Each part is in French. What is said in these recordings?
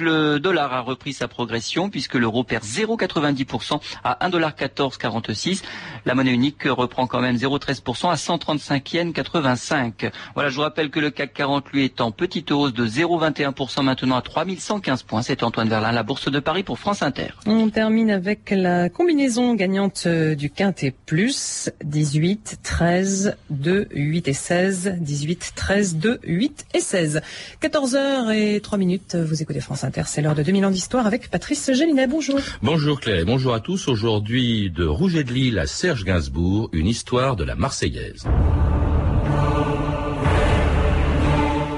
Le dollar a repris sa progression puisque l'euro perd 0,90% à 1,1446. La monnaie unique reprend quand même 0,13% à 135 yens 85. Voilà, je vous rappelle que le CAC 40 lui est en petite hausse de 0,21% maintenant à 3115 points. C'est Antoine Verlin, la Bourse de Paris pour France Inter. On termine avec la combinaison gagnante du Quintet Plus. 18, 13, 2, 8 et 16. 18, 13, 2, 8 et 16. 14h et 3 minutes, vous écoutez France Inter. C'est l'heure de 2000 ans d'histoire avec Patrice Gélinet. Bonjour. Bonjour Claire, bonjour à tous. Aujourd'hui, de Rouget de Lille à Serge Gainsbourg, une histoire de la Marseillaise.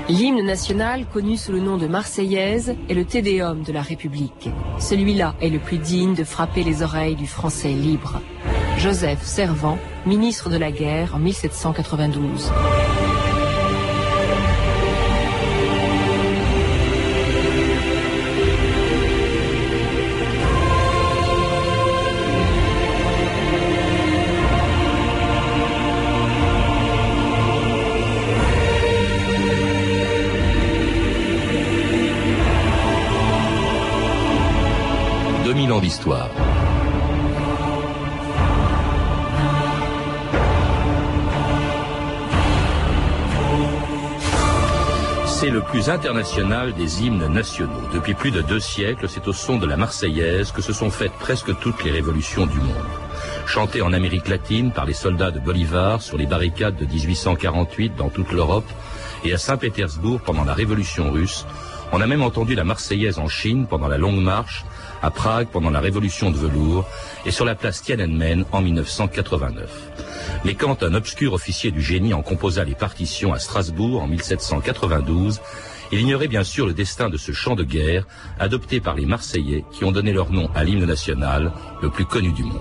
L'hymne national, connu sous le nom de Marseillaise, est le Tédéum de la République. Celui-là est le plus digne de frapper les oreilles du français libre. Joseph Servant, ministre de la guerre en 1792. C'est le plus international des hymnes nationaux. Depuis plus de deux siècles, c'est au son de la Marseillaise que se sont faites presque toutes les révolutions du monde. Chantée en Amérique latine par les soldats de Bolivar sur les barricades de 1848 dans toute l'Europe et à Saint-Pétersbourg pendant la Révolution russe, on a même entendu la Marseillaise en Chine pendant la Longue Marche à Prague pendant la révolution de velours et sur la place Tiananmen en 1989. Mais quand un obscur officier du génie en composa les partitions à Strasbourg en 1792, il ignorait bien sûr le destin de ce chant de guerre adopté par les Marseillais qui ont donné leur nom à l'hymne national le plus connu du monde.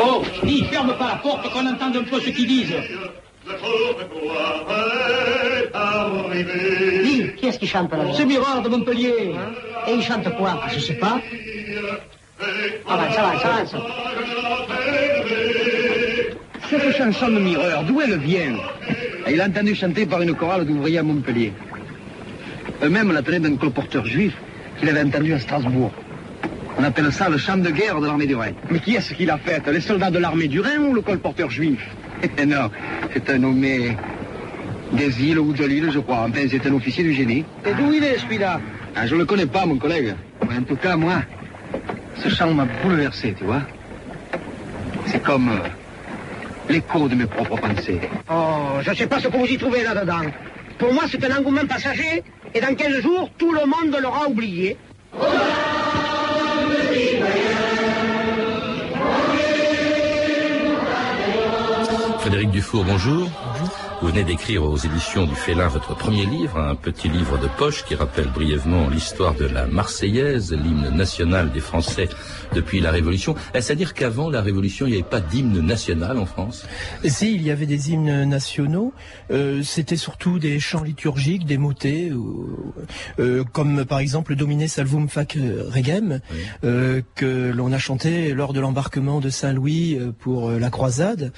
Oh, ferme pas la porte qu'on entende un peu ce qu'ils disent. Dis, qui est-ce qui chante là C'est Mirard de Montpellier. Et il chante quoi Je sais pas. Avance, avance, avance. Cette chanson de Mireur, d'où elle vient Il a entendu chanter par une chorale d'ouvriers à Montpellier. Eux-mêmes la tenaient d'un colporteur juif qu'il avait entendu à Strasbourg. On appelle ça le chant de guerre de l'armée du Rhin. Mais qui est-ce qui l'a fait Les soldats de l'armée du Rhin ou le colporteur juif? Non, c'est un nommé des îles ou de l'île, je crois. Enfin, c'est un officier du génie. Et d'où il est, celui-là ah, Je le connais pas, mon collègue. Mais en tout cas, moi, ce chant m'a bouleversé, tu vois. C'est comme euh, l'écho de mes propres pensées. Oh, je sais pas ce que vous y trouvez là-dedans. Pour moi, c'est un engouement passager, et dans 15 jours, tout le monde l'aura oublié. Frédéric Dufour, bonjour. Vous venez d'écrire aux éditions du Félin votre premier livre, un petit livre de poche qui rappelle brièvement l'histoire de la Marseillaise, l'hymne national des Français depuis la Révolution. Est-ce à dire qu'avant la Révolution, il n'y avait pas d'hymne national en France? Si, il y avait des hymnes nationaux. Euh, C'était surtout des chants liturgiques, des motets, euh, comme par exemple le Domine Salvum Fac Regem, oui. euh, que l'on a chanté lors de l'embarquement de Saint-Louis pour la croisade.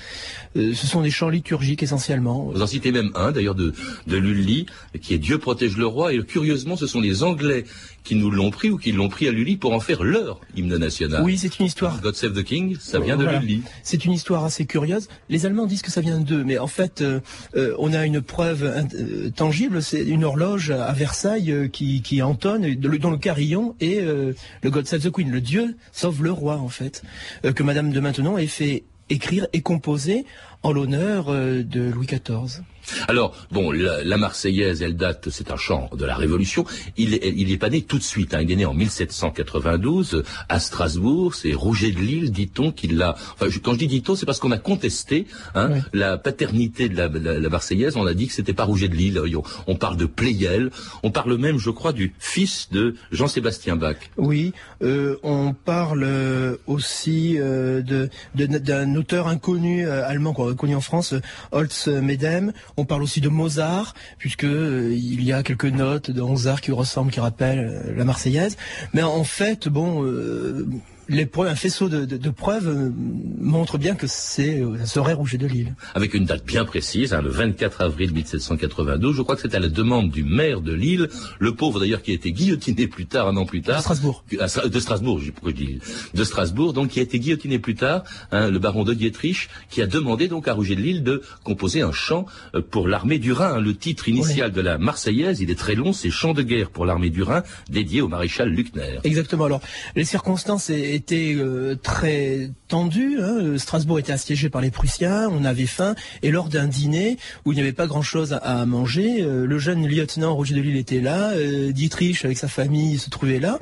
ce sont des chants liturgiques essentiellement. Vous en citez même un, d'ailleurs, de, de Lully, qui est Dieu protège le roi. Et curieusement, ce sont les Anglais qui nous l'ont pris ou qui l'ont pris à Lully pour en faire leur hymne national. Oui, c'est une histoire. God Save the King, ça vient voilà. de Lully. C'est une histoire assez curieuse. Les Allemands disent que ça vient d'eux, mais en fait, euh, euh, on a une preuve euh, tangible. C'est une horloge à Versailles euh, qui, qui entonne, dont le carillon est le God Save the Queen, le Dieu sauve le roi, en fait, que Madame de Maintenon ait fait écrire et composer en l'honneur de Louis XIV. Alors, bon, la, la, Marseillaise, elle date, c'est un chant de la Révolution. Il est, il est pas né tout de suite. Hein. Il est né en 1792 à Strasbourg. C'est Roger de Lille, dit-on, qui l'a. Enfin, quand je dis dit-on, c'est parce qu'on a contesté hein, oui. la paternité de la, la, la, Marseillaise. On a dit que c'était pas Roger de Lille. On, on parle de Pleyel. On parle même, je crois, du fils de Jean-Sébastien Bach. Oui, euh, on parle aussi euh, de d'un auteur inconnu euh, allemand, quoi, connu en France, Holz Medem. On parle aussi de Mozart, puisque euh, il y a quelques notes de Mozart qui ressemblent, qui rappellent euh, la Marseillaise. Mais en fait, bon, euh, les preuves, un faisceau de, de, de preuves euh, montre bien que c'est euh, serait Rouget de Lille. Avec une date bien précise, hein, le 24 avril 1792. Je crois que c'était à la demande du maire de Lille, le pauvre d'ailleurs qui a été guillotiné plus tard, un an plus tard. De Strasbourg. Stra- de Strasbourg, pourquoi je dis de Strasbourg, donc qui a été guillotiné plus tard, hein, le baron de Dietrich, qui a demandé donc à Rouget de Lille de composer un chant euh, pour l'armée du Rhin. Le titre initial de la Marseillaise, il est très long, c'est Chant de guerre pour l'armée du Rhin, dédié au maréchal Luckner. Exactement. Alors, les circonstances é- étaient euh, très tendues. hein. Strasbourg était assiégé par les Prussiens, on avait faim, et lors d'un dîner où il n'y avait pas grand-chose à, manger, euh, le jeune lieutenant Roger de Lille était là, euh, Dietrich avec sa famille se trouvait là,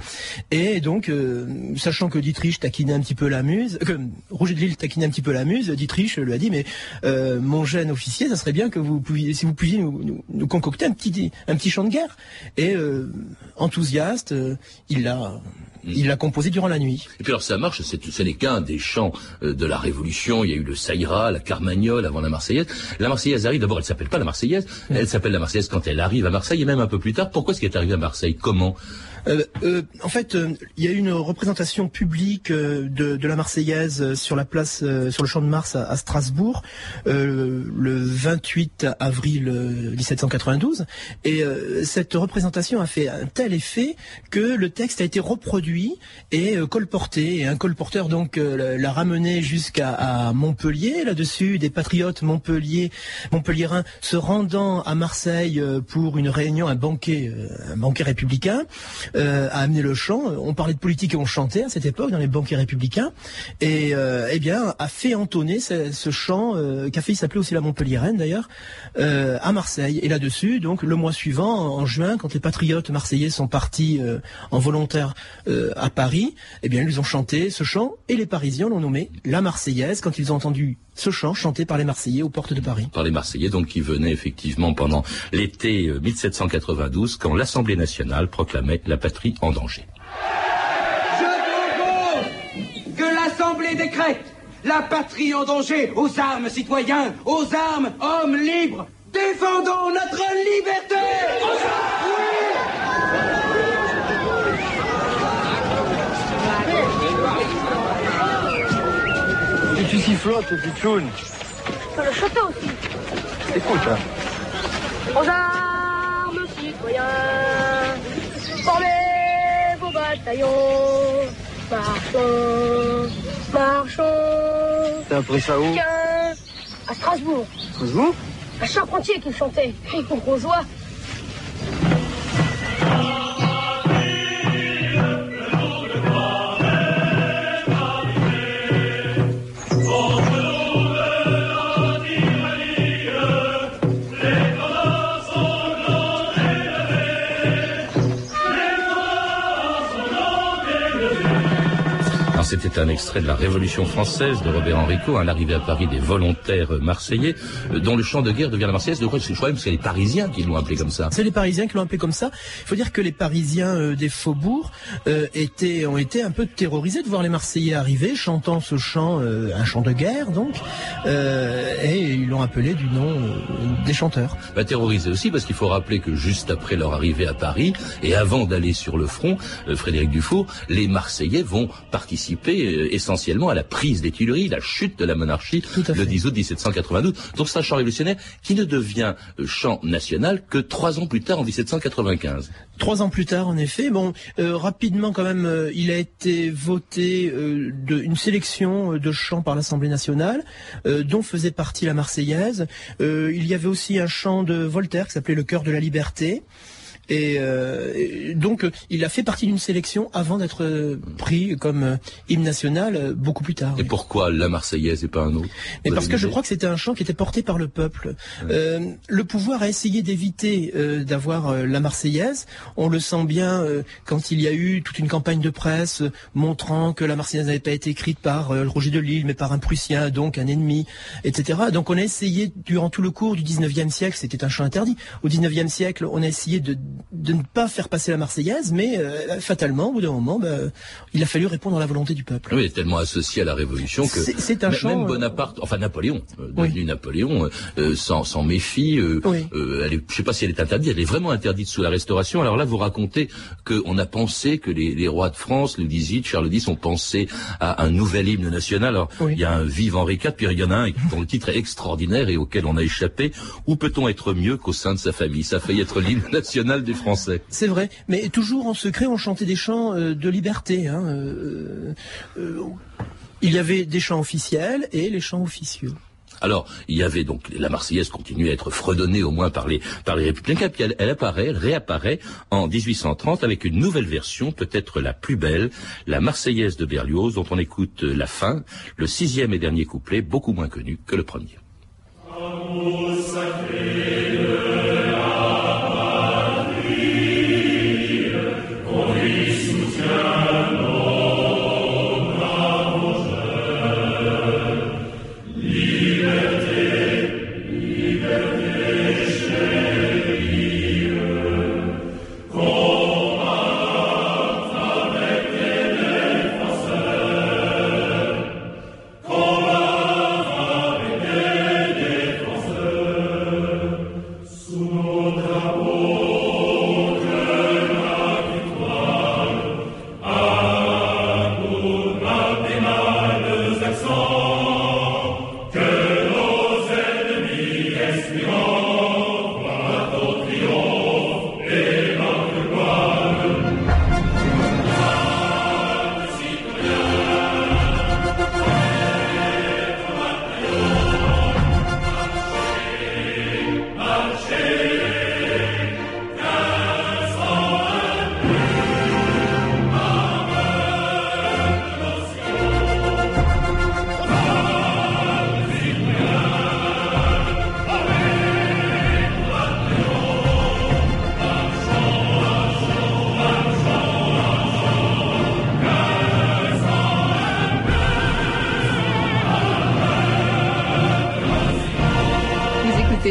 et donc, euh, sachant que Dietrich taquinait un petit peu la muse, que Roger de Lille taquinait un petit peu la muse, Dietrich lui a dit, mais euh, mon jeune officier, ça serait bien que vous pouviez, si vous pouviez nous, concocter un petit, un petit chant de guerre. Et euh, enthousiaste, euh, il l'a, il l'a composé durant la nuit. Et puis alors ça marche, c'est- ce n'est qu'un des chants euh, de la Révolution. Il y a eu le Saïra, la Carmagnole avant la Marseillaise. La Marseillaise arrive, d'abord elle s'appelle pas la Marseillaise, elle s'appelle la Marseillaise quand elle arrive à Marseille et même un peu plus tard. Pourquoi est-ce qu'elle est arrivée à Marseille? Comment? Euh, euh, en fait, euh, il y a eu une représentation publique de, la Marseillaise sur la place, sur le champ de Mars à, Strasbourg, le 28 avril euh, 1792. Et cette représentation a fait un tel effet que le texte a été reproduit et colporté. Et un colporteur donc l'a- ramené jusqu'à Montpellier. Là-dessus, des patriotes Montpellier, Montpelliérains se rendant à Marseille pour une réunion, un banquet, un banquet républicain euh, a amené le chant. On parlait de politique et on chantait à cette époque dans les banquets républicains. Et euh, eh bien, a fait entonner ce, chant euh, qui a failli s'appeler aussi la Montpelliéraine d'ailleurs euh, à Marseille. Et là-dessus, donc le mois suivant, en juin, quand les patriotes marseillais sont partis en volontaire à Paris, eh bien, ils ont chanté ce chant et les Parisiens l'ont nommé la Marseillaise quand ils ont entendu ce chant chanté par les Marseillais aux portes de Paris. par les Marseillais, donc qui venaient effectivement pendant l'été euh, 1792, quand l'Assemblée nationale proclamait la patrie en danger. Je propose que l'Assemblée décrète la patrie en danger aux armes citoyens, aux armes hommes libres. Défendons notre liberté Et tu sifflotes, pitchoun. Sur le château aussi. Écoute, hein. Aux armes, citoyens, vos bataillons. Marchons, marchons. T'as appris ça où à Strasbourg, Strasbourg à Charpentier qui chantait. Cri pour bourgeois. Alors, C'était un extrait de la Révolution française de Robert Enrico, à l'arrivée à Paris des volontaires marseillais, euh, dont le chant de guerre devient la Marseillaise. Je crois que c'est même les Parisiens qui l'ont appelé comme ça. C'est les Parisiens qui l'ont appelé comme ça. Il faut dire que les Parisiens euh, des faubourgs euh, étaient, ont été un peu terrorisés de voir les Marseillais arriver, chantant ce chant, euh, un chant de guerre donc, euh, et ils l'ont appelé du nom des chanteurs. Bah, terrorisés aussi parce qu'il faut rappeler que juste après leur arrivée à Paris et avant d'aller sur le front, Frédéric Dufour, les Marseillais vont participer euh, essentiellement à la prise des Tuileries, la chute de la monarchie le fait. 10 août 1792. Donc c'est un chant révolutionnaire qui ne devient euh, chant national que trois ans plus tard en 1795. Trois ans plus tard, en effet, bon, euh, rapidement quand même, euh, il a été voté euh, de, une sélection de chants par l'Assemblée nationale, euh, dont faisait partie la Marseillaise. Euh, il y avait aussi un chant de Voltaire qui s'appelait Le cœur de la liberté. Et, euh, et donc, il a fait partie d'une sélection avant d'être euh, pris comme euh, hymne national beaucoup plus tard. Et oui. pourquoi la Marseillaise et pas un autre Mais parce que je crois que c'était un chant qui était porté par le peuple. Le pouvoir a essayé d'éviter d'avoir la Marseillaise. On le sent bien quand il y a eu toute une campagne de presse montrant que la Marseillaise n'avait pas été écrite par euh, Roger de Lille, mais par un Prussien, donc un ennemi, etc. Donc on a essayé durant tout le cours du 19e siècle, c'était un chant interdit. Au 19e siècle, on a essayé de de ne pas faire passer la Marseillaise, mais euh, fatalement, au bout d'un moment, bah, il a fallu répondre à la volonté du peuple. Oui, tellement associé à la Révolution que c'est un même Bonaparte, enfin Napoléon, devenu Napoléon, s'en méfie. Oui. elle est, je sais pas si elle est interdite, elle est vraiment interdite sous la Restauration. Alors là, vous racontez qu'on a pensé que les, les, rois de France, Louis XVIII, Charles X, ont pensé à un nouvel hymne national. Alors il y a un Vive Henri IV, puis il y en a un dont le titre est extraordinaire et auquel on a échappé. Où peut-on être mieux qu'au sein de sa famille? Ça a failli être l'hymne national des Français. C'est vrai, mais toujours en secret, on chantait des chants euh, de liberté. Hein, euh, euh, il y avait des chants officiels et les chants officieux. Alors, il y avait donc la Marseillaise continuait à être fredonnée au moins par les par les républicains, puis elle, apparaît, elle réapparaît en 1830 avec une nouvelle version, peut-être la plus belle, la Marseillaise de Berlioz, dont on écoute la fin, le sixième et dernier couplet, beaucoup moins connu que le premier.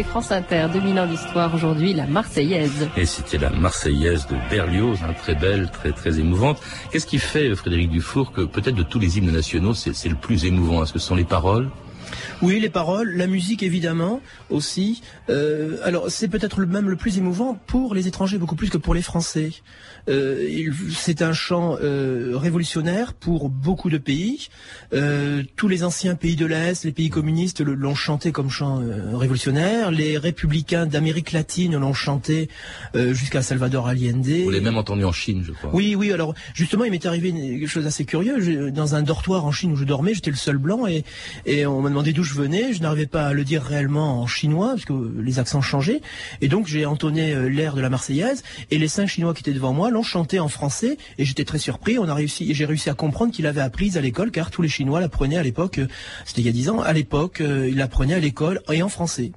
France Inter, 2000 ans d'histoire aujourd'hui, la Marseillaise. Et c'était la Marseillaise de Berlioz, hein, très belle, très très émouvante. Qu'est-ce qui fait, Frédéric Dufour, que peut-être de tous les hymnes nationaux, c'est le plus émouvant? Est-ce que ce sont les paroles? Oui, les paroles, la musique évidemment aussi. Euh, alors c'est peut-être même le plus émouvant pour les étrangers, beaucoup plus que pour les Français. Euh, c'est un chant euh, révolutionnaire pour beaucoup de pays. Tous les anciens pays de l'Est, les pays communistes l'ont chanté comme chant révolutionnaire. Les républicains d'Amérique latine l'ont chanté jusqu'à Salvador Allende. Vous l'avez même entendu en Chine, je crois. Oui, oui. Alors justement, il m'est arrivé quelque chose d'assez curieux. dans un dortoir en Chine où je dormais, j'étais le seul blanc et, et on m'a demandé d'où je venais. Je n'arrivais pas à le dire réellement en chinois parce les accents changeaient. Et donc j'ai entonné l'air de la Marseillaise et les cinq Chinois qui étaient devant moi l'ont chanté en français et j'étais très surpris. On a réussi j'ai réussi à comprendre qu'il avait appris à l'école car tous les Chinois l'apprenaient à l'époque. Euh, c'était il y a dix ans. À l'époque, euh, il apprenait à l'école et en français.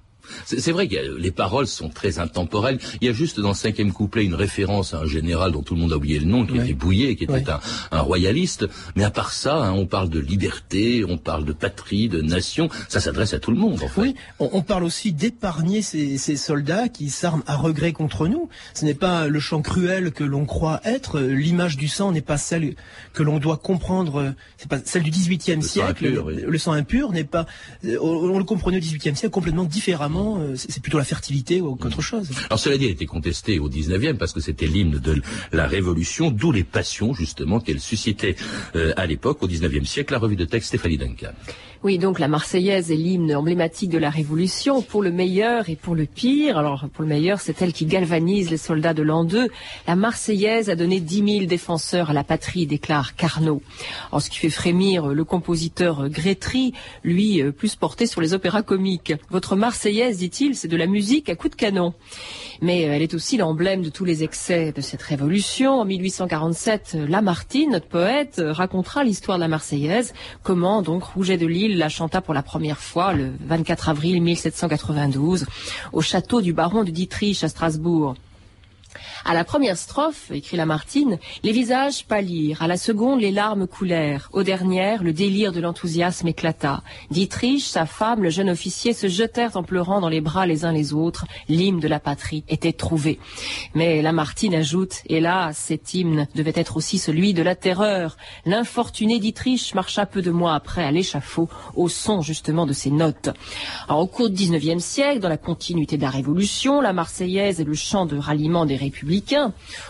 C'est vrai que les paroles sont très intemporelles. Il y a juste dans le cinquième couplet une référence à un général dont tout le monde a oublié le nom, qui était Bouillet, qui était un, royaliste. Mais à part ça, hein, on parle de liberté, on parle de patrie, de nation. Ça s'adresse à tout le monde, en fait. Oui, on, parle aussi d'épargner ces, soldats qui s'arment à regret contre nous. Ce n'est pas le chant cruel que l'on croit être. L'image du sang n'est pas celle que l'on doit comprendre. C'est pas celle du XVIIIe siècle. Le sang impur n'est pas. On, le comprenait au XVIIIe siècle complètement différemment euh, c'est plutôt la fertilité qu'autre chose. Alors cela dit, elle était contestée au 19e parce que c'était l'hymne de la Révolution, d'où les passions justement qu'elle suscitait euh, à l'époque, au 19e siècle, la revue de texte Stéphanie Duncan. Oui, donc la Marseillaise est l'hymne emblématique de la Révolution, pour le meilleur et pour le pire. Alors pour le meilleur, c'est elle qui galvanise les soldats de l'an 2. La Marseillaise a donné 10 000 défenseurs à la patrie, déclare Carnot. En ce qui fait frémir le compositeur Grétry, lui euh, plus porté sur les opéras comiques. Votre Marseillaise, dit-il, c'est de la musique à coups de canon mais euh, elle est aussi l'emblème de tous les excès de cette révolution. En 1847, Lamartine, notre poète, racontera l'histoire de la Marseillaise, comment donc Rouget de Lille la chanta pour la première fois le 24 avril 1792 au château du baron de Dietrich à Strasbourg. À la première strophe, écrit Lamartine, les visages pâlirent, à la seconde les larmes coulèrent, aux dernières le délire de l'enthousiasme éclata. Dietrich, sa femme, le jeune officier se jetèrent en pleurant dans les bras les uns les autres, l'hymne de la patrie était trouvé. Mais Lamartine ajoute, hélas, cet hymne devait être aussi celui de la terreur. L'infortuné Dietrich marcha peu de mois après à l'échafaud, au son justement de ces notes. Au cours du XIXe siècle, dans la continuité de la Révolution, la Marseillaise est le chant de ralliement des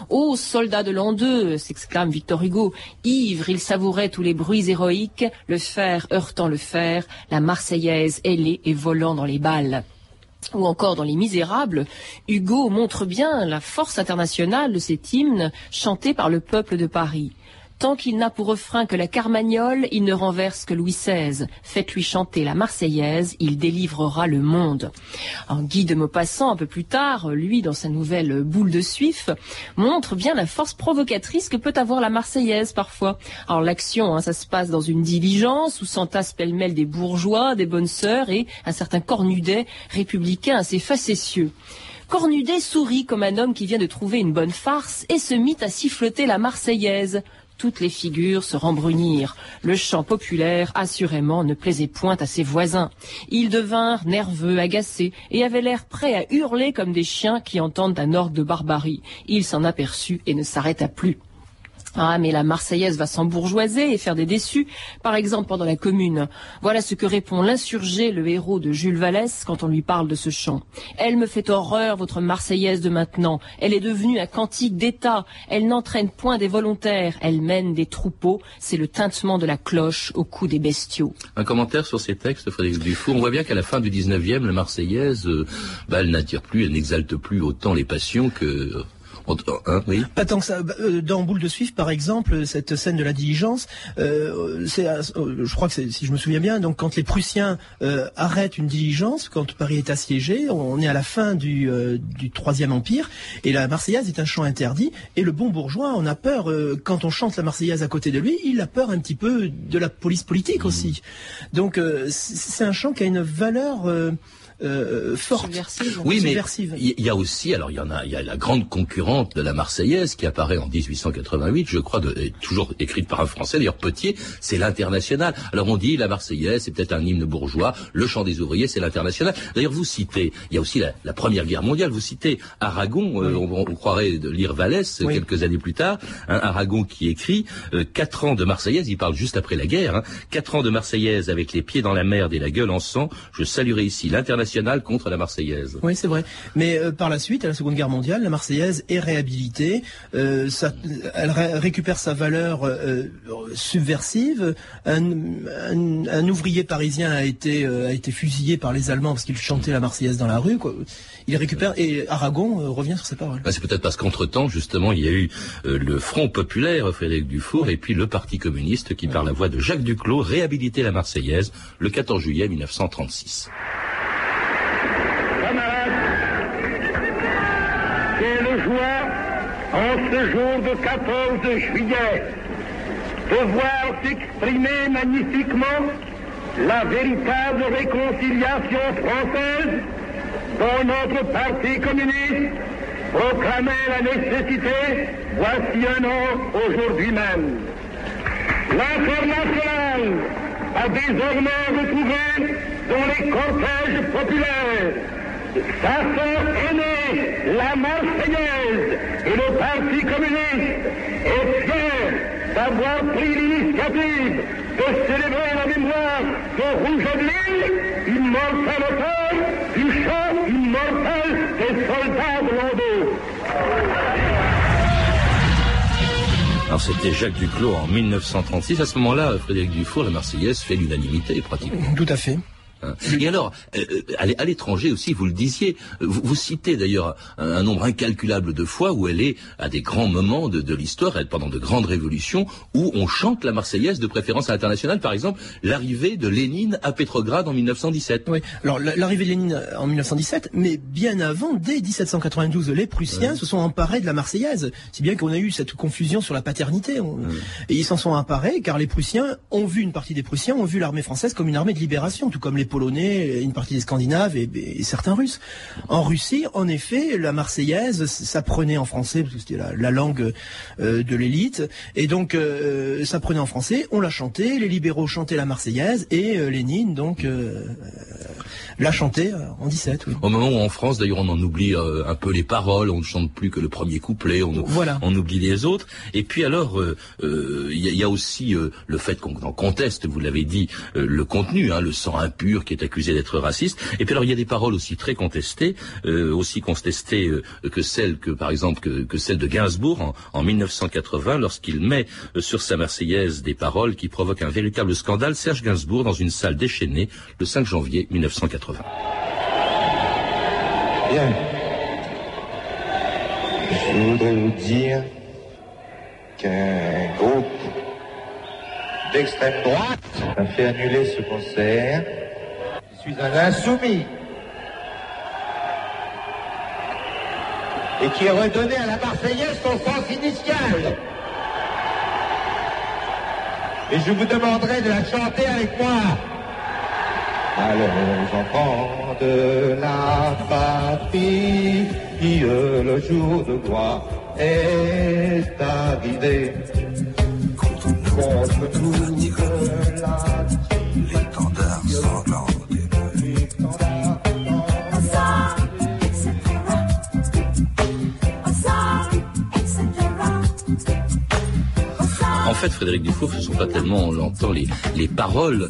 Ô soldats de l'an 2, s'exclame Victor Hugo, ivre, il savourait tous les bruits héroïques, le fer heurtant le fer, la Marseillaise ailée et volant dans les balles ou encore dans Les Misérables, Hugo montre bien la force internationale de cet hymne chanté par le peuple de Paris. Tant qu'il n'a pour refrain que la carmagnole, il ne renverse que Louis XVI. Faites-lui chanter la Marseillaise, il délivrera le monde. En Guy de Maupassant, un peu plus tard, lui, dans sa nouvelle Boule de Suif, montre bien la force provocatrice que peut avoir la Marseillaise parfois. Alors l'action, hein, ça se passe dans une diligence où s'entassent pêle-mêle des bourgeois, des bonnes sœurs et un certain Cornudet, républicain assez facétieux. Cornudet sourit comme un homme qui vient de trouver une bonne farce et se mit à siffloter la Marseillaise toutes les figures se rembrunirent. Le chant populaire, assurément, ne plaisait point à ses voisins. Ils devinrent nerveux, agacés, et avaient l'air prêts à hurler comme des chiens qui entendent un orgue de barbarie. Il s'en aperçut et ne s'arrêta plus. Ah, mais la Marseillaise va s'embourgeoiser et faire des déçus, par exemple pendant la Commune. Voilà ce que répond l'insurgé, le héros de Jules Vallès, quand on lui parle de ce chant. Elle me fait horreur, votre Marseillaise de maintenant. Elle est devenue un cantique d'État. Elle n'entraîne point des volontaires. Elle mène des troupeaux. C'est le tintement de la cloche au cou des bestiaux. Un commentaire sur ces textes, Frédéric Dufour. On voit bien qu'à la fin du 19e, la Marseillaise, euh, bah, elle n'attire plus, elle n'exalte plus autant les passions que Hein, oui. Pas tant que ça. Bah, euh, dans Boule de Suif, par exemple, cette scène de la diligence, euh, c'est, euh, je crois que si je me souviens bien, donc quand les Prussiens arrêtent une diligence, quand Paris est assiégé, on est à la fin du, du Troisième Empire, et la Marseillaise est un chant interdit, et le bon bourgeois, on a peur, quand on chante la Marseillaise à côté de lui, il a peur un petit peu de la police politique mmh. aussi. Donc c'est un chant qui a une valeur euh, forte. Oui, mais il y a aussi, alors il y en a, il y a la grande concurrente de la Marseillaise qui apparaît en 1888, je crois, de, toujours écrite par un Français, d'ailleurs Potier, c'est l'international. Alors on dit la Marseillaise, c'est peut-être un hymne bourgeois, le chant des ouvriers, c'est l'international. D'ailleurs vous citez, il y a aussi la, Première Guerre mondiale, vous citez Aragon, euh, on, croirait de lire Vallès quelques années plus tard, Aragon qui écrit euh, quatre ans de Marseillaise, il parle juste après la guerre, hein, quatre ans de Marseillaise avec les pieds dans la merde et la gueule en sang, je saluerai ici l'international contre la Marseillaise. Oui, c'est vrai. Mais euh, par la suite, à la Seconde Guerre mondiale, la Marseillaise est réhabilitée. Euh, ça, elle récupère sa valeur euh, subversive. Un, ouvrier parisien a été, a été fusillé par les Allemands parce qu'il chantait la Marseillaise dans la rue. Quoi. Il récupère et Aragon revient sur ses paroles. Bah, c'est peut-être parce qu'entre-temps, justement, il y a eu le Front populaire, Frédéric Dufour, et puis le Parti communiste qui, par la voix de Jacques Duclos, réhabilitait la Marseillaise le 14 juillet 1936. En ce jour de 14 juillet, de voir s'exprimer magnifiquement la véritable réconciliation française dont notre parti communiste proclamait la nécessité voici un an aujourd'hui même. L'international a désormais retrouvé dans les cortèges populaires sa sœur aînée, la Marseillaise, et le Parti communiste est fier d'avoir pris l'initiative de célébrer la mémoire de Rougeaudely, immortel auteur du chant immortel des soldats de Landau. Alors c'était Jacques Duclos en 1936. À ce moment-là, Frédéric Dufour, la Marseillaise, fait l'unanimité pratiquement. Tout à fait. Hein. Et alors, euh, euh, à l'étranger aussi, vous le disiez, vous, citez d'ailleurs un, nombre incalculable de fois où elle est à des grands moments de, l'histoire, pendant de grandes révolutions, où on chante la Marseillaise de préférence à l'international. Par exemple, l'arrivée de Lénine à Pétrograd en 1917. Oui, alors l'arrivée de Lénine en 1917, mais bien avant, dès 1792, les Prussiens se sont emparés de la Marseillaise. Si bien qu'on a eu cette confusion sur la paternité. Et ils s'en sont emparés car les Prussiens ont vu, une partie des Prussiens ont vu l'armée française comme une armée de libération, tout comme les Polonais, une partie des Scandinaves et, certains Russes. En Russie, en effet, la Marseillaise s'apprenait en français parce que c'était la, la, langue euh, de l'élite, et donc euh, s'apprenait en français. On l'a chanté, les libéraux chantaient la Marseillaise et euh, Lénine donc l'a chanté en 17. Oui. Au moment où en France, d'ailleurs, on en oublie un peu les paroles, on ne chante plus que le premier couplet, on, voilà. on oublie les autres. Et puis alors, il y, y, a aussi le fait qu'on conteste, vous l'avez dit, le contenu, hein, le sang impur qui est accusé d'être raciste. Et puis alors, il y a des paroles aussi très contestées, aussi contestées que celles que, par exemple, que, que celle de Gainsbourg en, en 1980, lorsqu'il met sur sa Marseillaise des paroles qui provoquent un véritable scandale. Serge Gainsbourg dans une salle déchaînée le 5 janvier 1980. Bien. Je voudrais vous dire qu'un groupe d'extrême droite a fait annuler ce concert. Je suis un insoumis. et qui est redonné à la Marseillaise son sens initial. Et je vous demanderai de la chanter avec moi. Alors, enfants de la patrie, le jour de gloire est arrivé. Contre toute la L'étendard sanglant fait, Frédéric Dufour, ce ne sont pas tellement, on l'entend, les, les paroles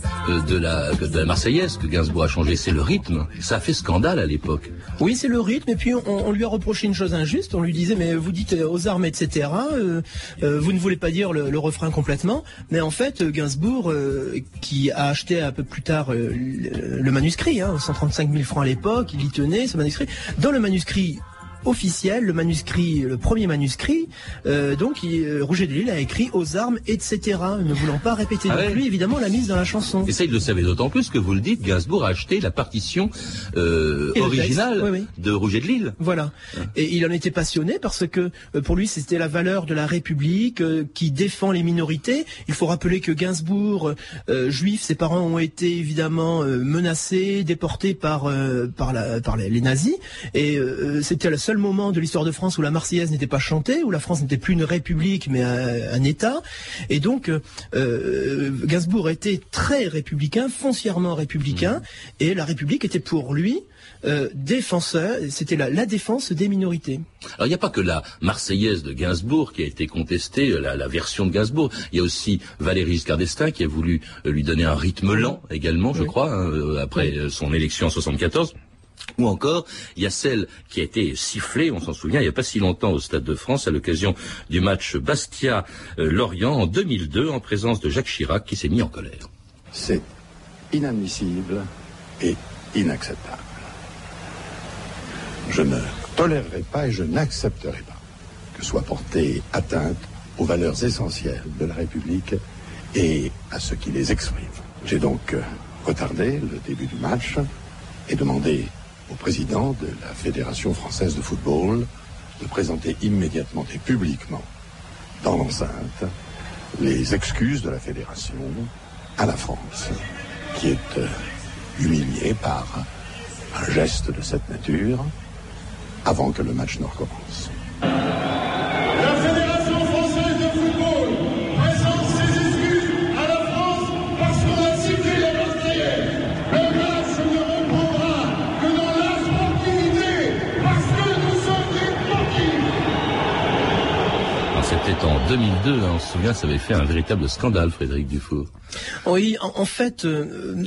de la, de la Marseillaise que Gainsbourg a changé, c'est le rythme. Ça a fait scandale à l'époque. Oui, c'est le rythme, et puis on, lui a reproché une chose injuste, on lui disait, mais vous dites aux armes, etc., euh, euh, vous ne voulez pas dire le, refrain complètement, mais en fait, Gainsbourg, euh, qui a acheté un peu plus tard le, manuscrit, hein, 135 000 francs à l'époque, il y tenait, ce manuscrit, dans le manuscrit officiel, le manuscrit, le premier manuscrit. Euh, donc, il, Rouget de Lille a écrit aux armes, etc. Ne voulant pas répéter ah non ouais. plus, évidemment, la mise dans la chanson. Et ça, il le savait d'autant plus que vous le dites, Gainsbourg a acheté la partition euh, originale oui, oui. de Rouget de Lille. Voilà. Ouais. Et il en était passionné parce que euh, pour lui, c'était la valeur de la République euh, qui défend les minorités. Il faut rappeler que Gainsbourg, euh, juif, ses parents ont été évidemment menacés, déportés par par, la, par les, les nazis, et c'était le seul moment de l'histoire de France où la Marseillaise n'était pas chantée, où la France n'était plus une république mais un, un État. Et donc euh, Gainsbourg était très républicain, foncièrement républicain, mmh. et la République était pour lui euh, défenseur, c'était la, la, défense des minorités. Alors il n'y a pas que la Marseillaise de Gainsbourg qui a été contestée, la, la version de Gainsbourg. Il y a aussi Valéry Giscard d'Estaing qui a voulu lui donner un rythme lent également, je oui. crois, hein, après oui. son élection en 74. Ou encore, il y a celle qui a été sifflée, on s'en souvient, il n'y a pas si longtemps au Stade de France, à l'occasion du match Bastia-Lorient en 2002, en présence de Jacques Chirac, qui s'est mis en colère. C'est inadmissible et inacceptable. Je ne tolérerai pas et je n'accepterai pas que soit portée atteinte aux valeurs essentielles de la République et à ceux qui les expriment. J'ai donc retardé le début du match et demandé au président de la Fédération française de football de présenter immédiatement et publiquement dans l'enceinte les excuses de la Fédération à la France, qui est euh, humiliée par un geste de cette nature avant que le match ne recommence. En 2002, hein, on se souvient, ça avait fait un véritable scandale, Frédéric Dufour. Oui, en, fait, euh,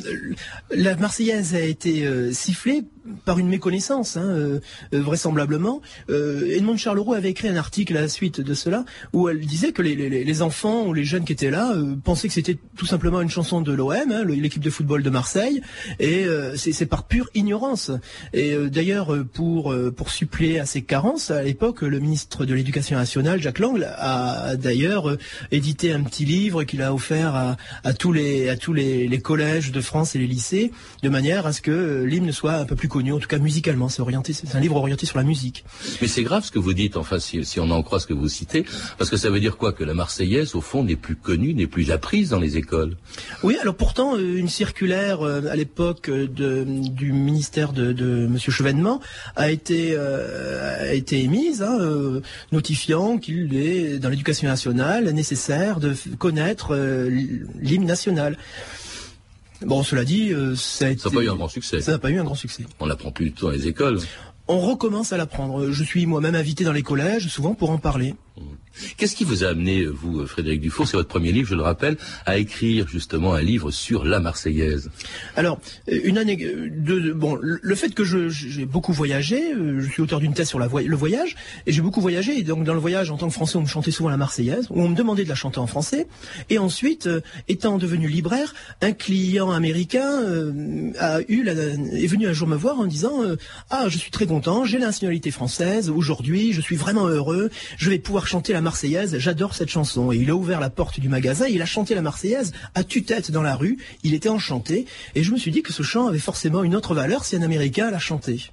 la Marseillaise a été euh, sifflée par une méconnaissance, hein, euh, vraisemblablement. Edmond Charleroux avait écrit un article à la suite de cela où elle disait que les, enfants ou les jeunes qui étaient là pensaient que c'était tout simplement une chanson de l'OM, hein, l'équipe de football de Marseille, et c'est par pure ignorance. Et d'ailleurs, pour pour suppléer à ces carences, à l'époque, le ministre de l'Éducation nationale, Jacques Lang, a d'ailleurs édité un petit livre qu'il a offert à tous les à tous les, les, collèges de France et les lycées, de manière à ce que l'hymne soit un peu plus connu, en tout cas musicalement. C'est orienté, c'est un livre orienté sur la musique. Mais c'est grave ce que vous dites, enfin, si, si, on en croit ce que vous citez, parce que ça veut dire quoi Que la Marseillaise, au fond, n'est plus connue, n'est plus apprise dans les écoles? Oui, alors pourtant, euh, une circulaire euh, à l'époque de, du ministère de, de Monsieur Chevènement a été, a été émise, hein, notifiant qu'il est dans l'éducation nationale nécessaire de connaître l'hymne national. Bon, cela dit, euh, ça n'a pas eu un grand succès. Ça n'a pas eu un grand succès. On l'apprend plus du tout dans les écoles. On recommence à l'apprendre. Je suis moi-même invité dans les collèges, souvent pour en parler. Qu'est-ce qui vous a amené, vous, Frédéric Dufour, c'est votre premier livre, je le rappelle, à écrire justement un livre sur la Marseillaise Alors, une année, de, bon, le fait que j'ai beaucoup voyagé, euh, je suis auteur d'une thèse sur la le voyage, et j'ai beaucoup voyagé, et donc dans le voyage, en tant que Français, on me chantait souvent la Marseillaise, ou on me demandait de la chanter en français, et ensuite, euh, étant devenu libraire, un client américain euh, a eu la, est venu un jour me voir en disant ah je suis très content, j'ai la nationalité française, aujourd'hui, je suis vraiment heureux, je vais pouvoir chanter la Marseillaise, j'adore cette chanson. Et il a ouvert la porte du magasin, il a chanté la Marseillaise à tue-tête dans la rue, il était enchanté, et je me suis dit que ce chant avait forcément une autre valeur si un Américain l'a chanté.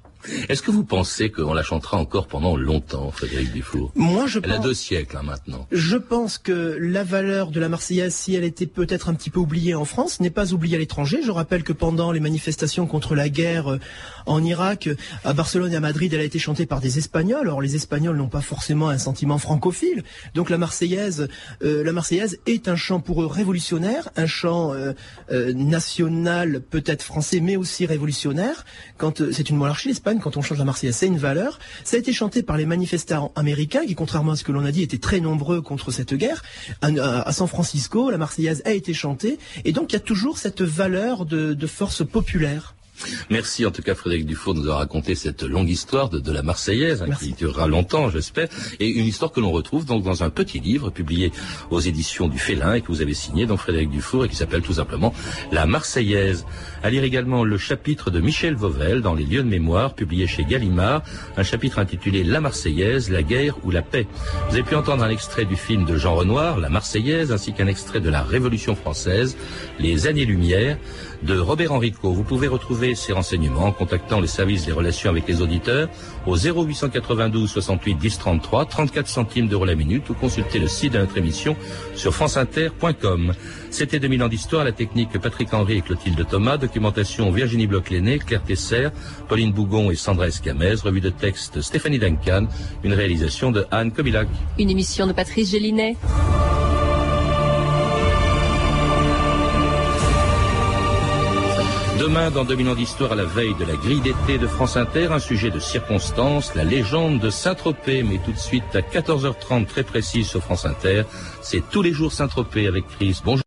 Est-ce que vous pensez qu'on la chantera encore pendant longtemps, Frédéric Dufour? Moi, je elle a deux siècles hein, maintenant. Je pense que la valeur de la Marseillaise, si elle était peut-être un petit peu oubliée en France, n'est pas oubliée à l'étranger. Je rappelle que pendant les manifestations contre la guerre euh, en Irak, à Barcelone et à Madrid, elle a été chantée par des Espagnols. Or, les Espagnols n'ont pas forcément un sentiment francophile. Donc, la Marseillaise, euh, la Marseillaise est un chant pour eux révolutionnaire, un chant euh, national, peut-être français, mais aussi révolutionnaire. Quand c'est une monarchie, l'Espagne quand on chante la Marseillaise, c'est une valeur. Ça a été chanté par les manifestants américains qui, contrairement à ce que l'on a dit, étaient très nombreux contre cette guerre. À, San Francisco, la Marseillaise a été chantée. Et donc, il y a toujours cette valeur de force populaire. Merci en tout cas Frédéric Dufour de nous avoir raconté cette longue histoire de, la Marseillaise, hein, qui durera longtemps j'espère, et une histoire que l'on retrouve donc dans un petit livre publié aux éditions du Félin et que vous avez signé, donc Frédéric Dufour, et qui s'appelle tout simplement La Marseillaise. À lire également le chapitre de Michel Vauvel dans Les lieux de mémoire, publié chez Gallimard, un chapitre intitulé La Marseillaise, la guerre ou la paix. Vous avez pu entendre un extrait du film de Jean Renoir, La Marseillaise, ainsi qu'un extrait de la Révolution française, Les années-lumière, de Robert Henrico. Vous pouvez retrouver ces renseignements en contactant les services des relations avec les auditeurs au 0892 68 10 33, 34 centimes d'euros la minute ou consulter le site de notre émission sur franceinter.com. C'était 2000 ans d'histoire, la technique Patrick Henry et Clotilde Thomas, documentation Virginie Bloch-Léné, Claire Tesser, Pauline Bougon et Sandra Escamez, revue de texte Stéphanie Duncan, une réalisation de Anne Kobilac. Une émission de Patrice Gélinet. Demain, dans 2000 ans d'histoire, à la veille de la grille d'été de France Inter, un sujet de circonstance, la légende de Saint-Tropez. Mais tout de suite, à 14h30, très précis sur France Inter, c'est tous les jours Saint-Tropez avec Chris. Bonjour.